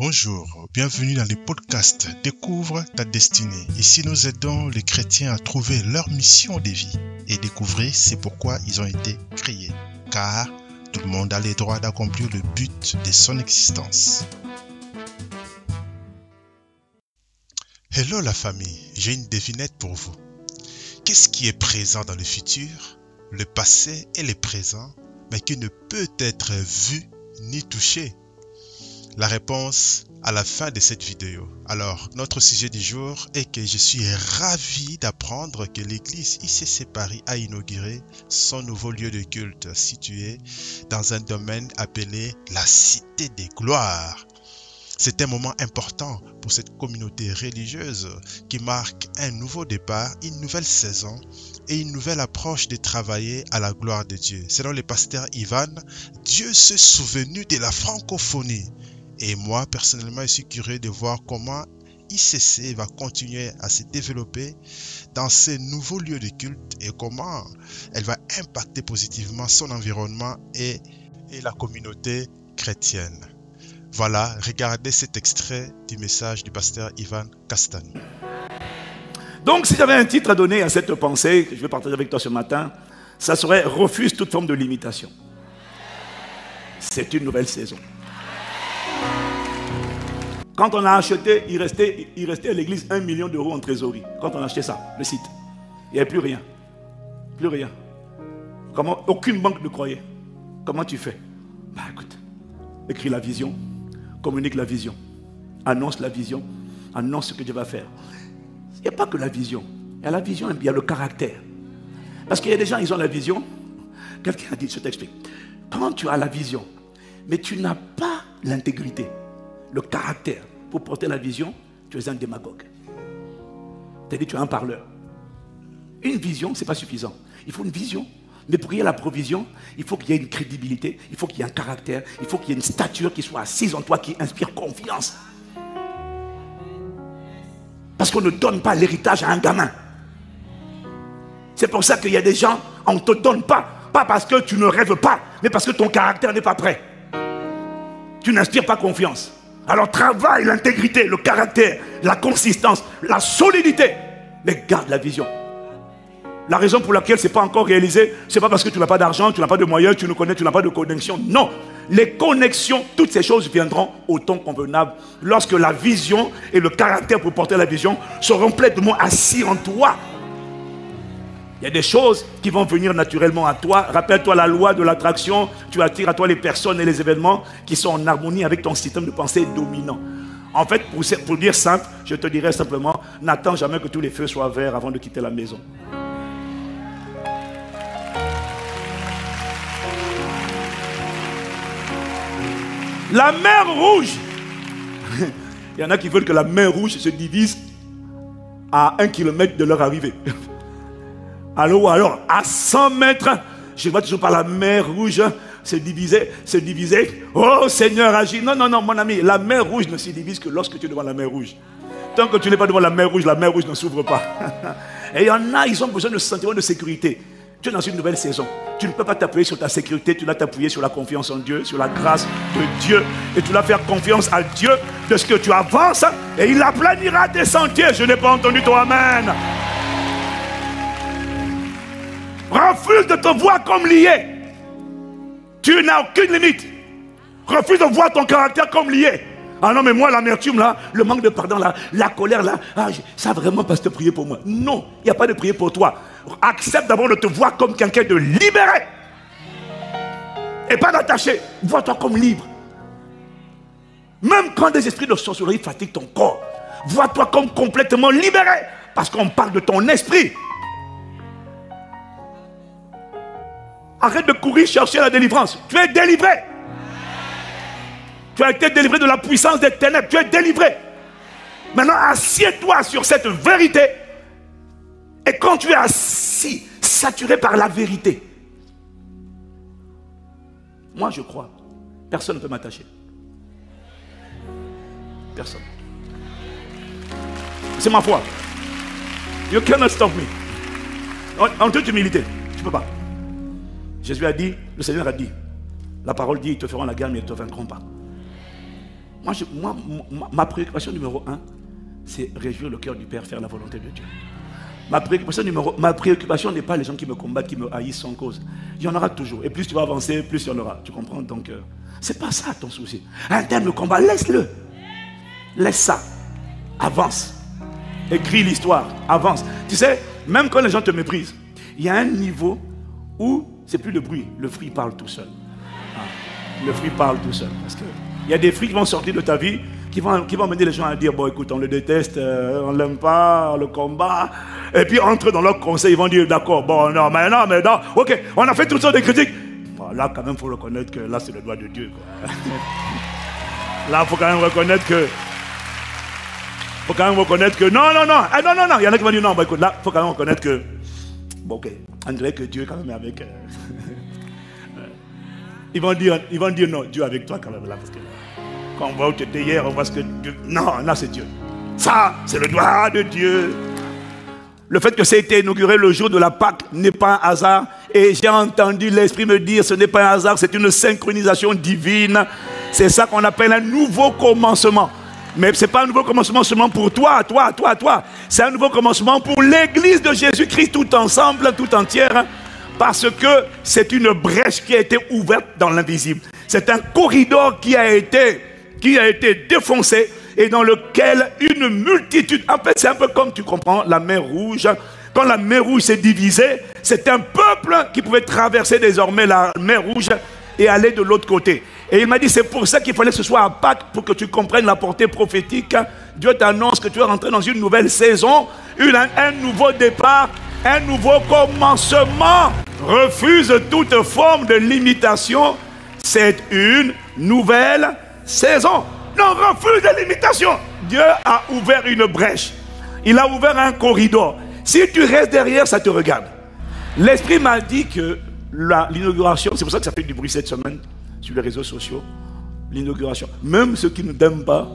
Bonjour, bienvenue dans le podcast Découvre ta destinée. Ici, nous aidons les chrétiens à trouver leur mission de vie et découvrir c'est pourquoi ils ont été créés. Car tout le monde a le droit d'accomplir le but de son existence. Hello la famille, j'ai une devinette pour vous. Qu'est-ce qui est présent dans le futur, le passé et le présent, mais qui ne peut être vu ni touché? La réponse à la fin de cette vidéo. Alors, notre sujet du jour est que je suis ravi d'apprendre que l'église ICC Paris a inauguré son nouveau lieu de culte situé dans un domaine appelé la Cité des Gloires. C'est un moment important pour cette communauté religieuse qui marque un nouveau départ, une nouvelle saison et une nouvelle approche de travailler à la gloire de Dieu. Selon le pasteur Ivan, Dieu s'est souvenu de la francophonie et moi, personnellement, je suis curieux de voir comment ICC va continuer à se développer dans ces nouveaux lieux de culte et comment elle va impacter positivement son environnement et, la communauté chrétienne. Voilà, regardez cet extrait du message du pasteur Ivan Castani. Donc, si j'avais un titre à donner à cette pensée que je vais partager avec toi ce matin, ça serait Refuse toute forme de limitation. C'est une nouvelle saison. Quand on a acheté, il restait, à l'église un million d'euros en trésorerie. Quand on a acheté ça, le site. Il n'y avait plus rien. Plus rien. Comment, aucune banque ne croyait. Comment tu fais? Bah écoute, écris la vision, communique la vision, annonce la vision, annonce ce que Dieu va faire. Il n'y a pas que la vision. Il y a la vision il y a le caractère. Parce qu'il y a des gens, ils ont la vision. Quelqu'un a dit, je t'explique. Quand tu as la vision, mais tu n'as pas l'intégrité, le caractère, pour porter la vision, tu es un démagogue. C'est-à-dire tu es un parleur. Une vision, ce n'est pas suffisant. Il faut une vision. Mais pour qu'il y ait la provision, il faut qu'il y ait une crédibilité, il faut qu'il y ait un caractère, il faut qu'il y ait une stature qui soit assise en toi, qui inspire confiance. Parce qu'on ne donne pas l'héritage à un gamin. C'est pour ça qu'il y a des gens, on ne te donne pas. Pas parce que tu ne rêves pas, mais parce que ton caractère n'est pas prêt. Tu n'inspires pas confiance. Alors travaille l'intégrité, le caractère, la consistance, la solidité. Mais garde la vision. La raison pour laquelle ce n'est pas encore réalisé, ce n'est pas parce que tu n'as pas d'argent, tu n'as pas de moyens, tu ne connais, tu n'as pas de connexion. Non. Les connexions, toutes ces choses viendront au temps convenable lorsque la vision et le caractère pour porter la vision seront pleinement assis en toi. Il y a des choses qui vont venir naturellement à toi. Rappelle-toi la loi de l'attraction. Tu attires à toi les personnes et les événements qui sont en harmonie avec ton système de pensée dominant. En fait, pour, dire simple, je te dirais simplement, n'attends jamais que tous les feux soient verts avant de quitter la maison. La mer rouge. Il y en a qui veulent que la mer rouge se divise à un kilomètre de leur arrivée. Alors, alors, à 100 mètres, je vois toujours par la mer rouge se diviser, se diviser. Oh Seigneur, agis. Non, non, non, mon ami, la mer rouge ne se divise que lorsque tu es devant la mer rouge. Tant que tu n'es pas devant la mer rouge, la mer rouge ne s'ouvre pas. Et il y en a, ils ont besoin de sentiment de sécurité. Tu es dans une nouvelle saison. Tu ne peux pas t'appuyer sur ta sécurité, tu dois t'appuyer sur la confiance en Dieu, sur la grâce de Dieu. Et tu dois faire confiance à Dieu de ce que tu avances. Et il aplanira tes sentiers. Je n'ai pas entendu ton Amen. Refuse de te voir comme lié. Tu n'as aucune limite. Refuse de voir ton caractère comme lié. Ah non, mais moi, l'amertume là, le manque de pardon la colère là, ah, ça vraiment pas te prier pour moi. Non, il n'y a pas de prier pour toi. Accepte d'abord de te voir comme quelqu'un de libéré. Et pas d'attaché. Vois-toi comme libre. Même quand des esprits de sorcellerie fatiguent ton corps, vois-toi comme complètement libéré. Parce qu'on parle de ton esprit. Arrête de courir chercher la délivrance. Tu es délivré. Tu as été délivré de la puissance des ténèbres. Tu es délivré. Maintenant, assieds-toi sur cette vérité. Et quand tu es assis, saturé par la vérité, moi je crois, personne ne peut m'attacher. Personne. C'est ma foi. You cannot stop me. En, en toute humilité, tu ne peux pas. Jésus a dit, le Seigneur a dit, la parole dit, ils te feront la guerre, mais ils ne te vaincront pas. Moi, ma, préoccupation numéro un, c'est réjouir le cœur du Père, faire la volonté de Dieu. Ma préoccupation numéro, ma préoccupation n'est pas les gens qui me combattent, qui me haïssent sans cause. Il y en aura toujours. Et plus tu vas avancer, plus il y en aura. Tu comprends? Donc, euh, c'est pas ça ton souci. Un terme de combat, laisse-le. Laisse ça. Avance. Écris l'histoire. Avance. Tu sais, même quand les gens te méprisent, il y a un niveau où c'est plus le bruit. Le fruit parle tout seul. Ah, le fruit parle tout seul. Parce qu'il y a des fruits qui vont sortir de ta vie qui vont, qui vont mener les gens à dire, bon écoute, on le déteste, euh, on l'aime pas, le combat. Et puis entre dans leur conseil, ils vont dire, d'accord, bon non, mais non, mais non, ok, on a fait toutes sortes de critiques. là quand même, il faut reconnaître que là c'est le doigt de Dieu. là, il faut quand même reconnaître que... faut quand même reconnaître que... Non, non, non, ah, non, non, non, il y en a qui vont dire, non, bon écoute, là, il faut quand même reconnaître que... Bon ok, on dirait que Dieu quand même est avec... Euh, ils, vont dire, ils vont dire, non, Dieu est avec toi quand même là, parce que quand on voit où tu étais hier, on voit ce que Dieu... Non, là c'est Dieu. Ça, c'est le doigt de Dieu. Le fait que ça ait été inauguré le jour de la Pâque n'est pas un hasard. Et j'ai entendu l'Esprit me dire, ce n'est pas un hasard, c'est une synchronisation divine. C'est ça qu'on appelle un nouveau commencement. Mais ce n'est pas un nouveau commencement seulement pour toi, toi, toi, toi. C'est un nouveau commencement pour l'Église de Jésus-Christ tout ensemble, tout entière. Parce que c'est une brèche qui a été ouverte dans l'invisible. C'est un corridor qui a été qui a été défoncé et dans lequel une multitude, en fait c'est un peu comme tu comprends la mer rouge, quand la mer rouge s'est divisée, c'est un peuple qui pouvait traverser désormais la mer rouge et aller de l'autre côté. Et il m'a dit, c'est pour ça qu'il fallait que ce soit à Pâques, pour que tu comprennes la portée prophétique. Dieu t'annonce que tu es rentré dans une nouvelle saison, un nouveau départ, un nouveau commencement. Refuse toute forme de limitation. C'est une nouvelle saison. Non, refuse les limitations. Dieu a ouvert une brèche. Il a ouvert un corridor. Si tu restes derrière, ça te regarde. L'Esprit m'a dit que l'inauguration, c'est pour ça que ça fait du bruit cette semaine les réseaux sociaux. L'inauguration. Même ceux qui ne t'aiment pas,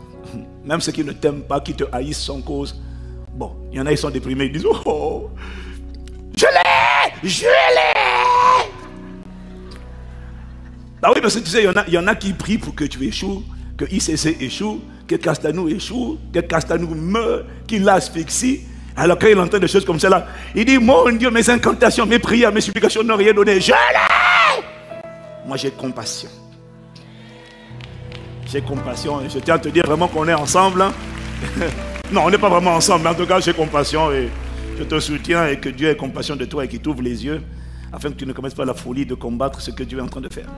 même ceux qui ne t'aiment pas, qui te haïssent sans cause, bon, il y en a, ils sont déprimés, ils disent Oh, je l'ai, je l'ai. Bah oui, parce que tu sais, il y, en a, qui prient pour que tu échoues, que ICC échoue, que Castanou échoue, que Castanou meurt, qu'il l'asphyxie. Alors quand il entend des choses comme cela, il dit, mon Dieu, mes incantations, mes prières, mes supplications n'ont rien donné. Je l'ai J'ai compassion. J'ai compassion je tiens à te dire vraiment qu'on est ensemble. Hein. non, on n'est pas vraiment ensemble, mais en tout cas j'ai compassion et je te soutiens et que Dieu ait compassion de toi et qu'il t'ouvre les yeux afin que tu ne commettes pas la folie de combattre ce que Dieu est en train de faire.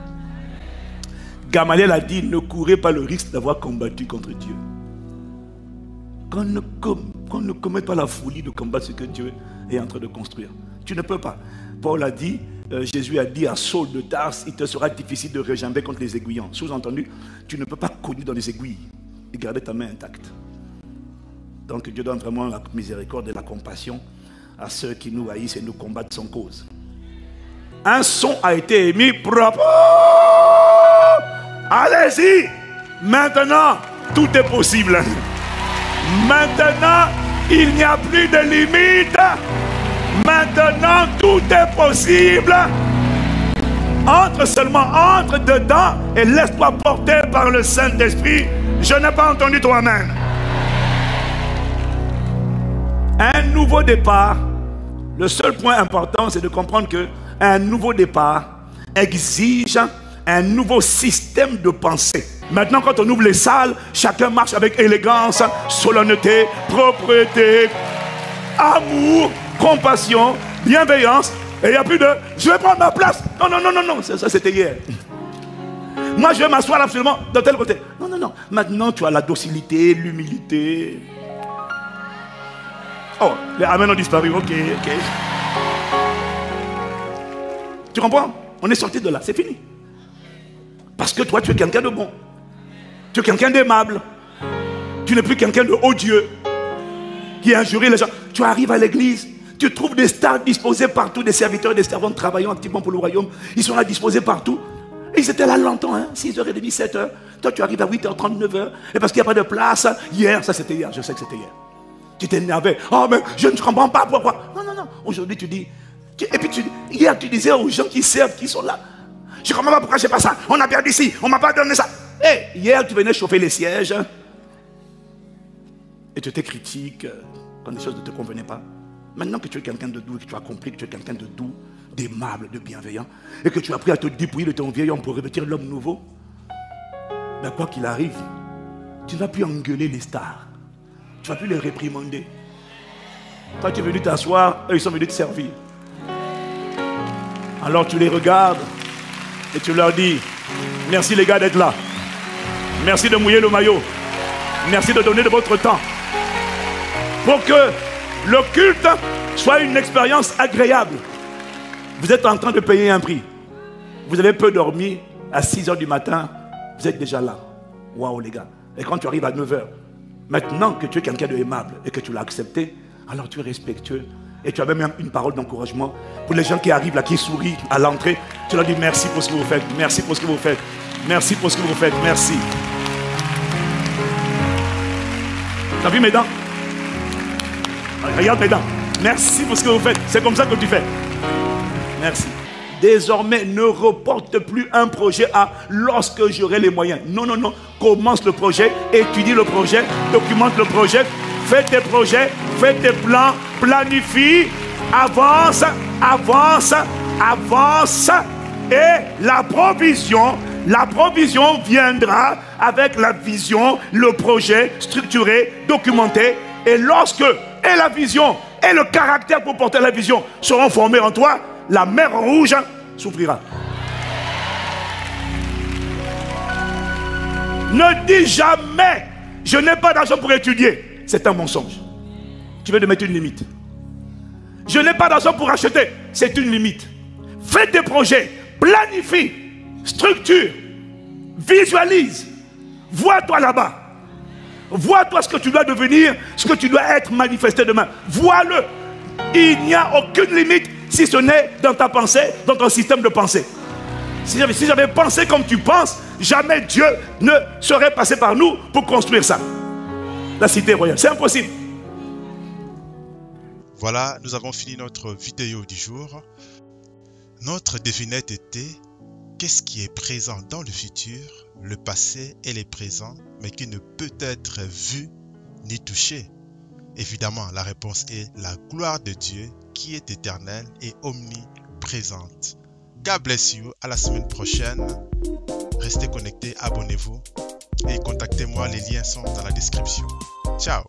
Gamaliel a dit, ne courez pas le risque d'avoir combattu contre Dieu. Qu'on ne, ne commette pas la folie de combattre ce que Dieu est en train de construire. Tu ne peux pas. Paul a dit, euh, Jésus a dit à Saul de Tars, il te sera difficile de rejamber contre les aiguillons. Sous-entendu, tu ne peux pas cogner dans les aiguilles et garder ta main intacte. Donc Dieu donne vraiment la miséricorde et la compassion à ceux qui nous haïssent et nous combattent sans cause. Un son a été émis propre. Allez-y. Maintenant, tout est possible. Maintenant, il n'y a plus de limite. Maintenant, tout est possible. Entre seulement, entre dedans et laisse-toi porter par le Saint-Esprit. Je n'ai pas entendu toi-même. Un nouveau départ. Le seul point important, c'est de comprendre que un nouveau départ exige un nouveau système de pensée. Maintenant, quand on ouvre les salles, chacun marche avec élégance, solennité, propreté, amour, compassion, bienveillance. Et il n'y a plus de je vais prendre ma place. Non, non, non, non, non. Ça, c'était hier. Moi, je vais m'asseoir absolument de tel côté. Non, non, non. Maintenant, tu as la docilité, l'humilité. Oh, les amens ont disparu. Ok, ok. Tu comprends? On est sorti de là. C'est fini. Parce que toi, tu es quelqu'un de bon. Tu es quelqu'un d'aimable. Tu n'es plus quelqu'un de odieux qui injurie les gens. Tu arrives à l'église, tu trouves des stars disposés partout, des serviteurs et des servantes travaillant activement pour le royaume. Ils sont là disposés partout. Et ils étaient là longtemps, hein, 6h30, 7h. Toi, tu arrives à 8h30, 9h. Et parce qu'il n'y a pas de place, hier, ça c'était hier, je sais que c'était hier. Tu t'énervais. Oh, mais je ne comprends pas pourquoi. Non, non, non. Aujourd'hui, tu dis. et puis, tu, hier, tu disais aux gens qui servent, qui sont là. Je ne comprends pas pourquoi je n'ai pas ça. On a perdu ici, on ne m'a pas donné ça. Hey, hier, tu venais chauffer les sièges. Et tu étais critique quand les choses ne te convenaient pas. Maintenant que tu es quelqu'un de doux que tu as compris que tu es quelqu'un de doux, d'aimable, de bienveillant, et que tu as appris à te dépouiller de ton vieil homme pour revêtir l'homme nouveau, mais quoi qu'il arrive, tu ne vas plus engueuler les stars. Tu ne vas plus les réprimander. Toi, tu es venu t'asseoir, eux, ils sont venus te servir. Alors tu les regardes et tu leur dis, merci les gars d'être là. Merci de mouiller le maillot. Merci de donner de votre temps. Pour que le culte soit une expérience agréable. Vous êtes en train de payer un prix. Vous avez peu dormi. À 6 h du matin, vous êtes déjà là. Waouh, les gars. Et quand tu arrives à 9 h, maintenant que tu es quelqu'un d'aimable et que tu l'as accepté, alors tu es respectueux. Et tu as même une parole d'encouragement pour les gens qui arrivent là, qui sourient à l'entrée. Tu leur dis merci pour ce que vous faites. Merci pour ce que vous faites. Merci pour ce que vous faites. Merci. T'as vu mes dents? Regarde dents. Merci pour ce que vous faites. C'est comme ça que tu fais. Merci. Désormais, ne reporte plus un projet à lorsque j'aurai les moyens. Non, non, non. Commence le projet, étudie le projet, documente le projet, fais tes projets, fais tes plans, planifie, avance, avance, avance. Et la provision, la provision viendra avec la vision, le projet structuré, documenté. Et lorsque et la vision et le caractère pour porter la vision seront formés en toi, la mer rouge souffrira. Ne dis jamais, je n'ai pas d'argent pour étudier. C'est un mensonge. Tu veux te mettre une limite. Je n'ai pas d'argent pour acheter. C'est une limite. Fais des projets, planifie, structure, visualise. Vois-toi là-bas. Vois-toi ce que tu dois devenir, ce que tu dois être manifesté demain. Vois-le. Il n'y a aucune limite si ce n'est dans ta pensée, dans ton système de pensée. Si j'avais pensé comme tu penses, jamais Dieu ne serait passé par nous pour construire ça. La cité royale. C'est impossible. Voilà, nous avons fini notre vidéo du jour. Notre devinette était Qu'est-ce qui est présent dans le futur, le passé et les présents, mais qui ne peut être vu ni touché? Évidemment, la réponse est la gloire de Dieu qui est éternelle et omniprésente. God bless you. À la semaine prochaine. Restez connectés, abonnez-vous et contactez-moi. Les liens sont dans la description. Ciao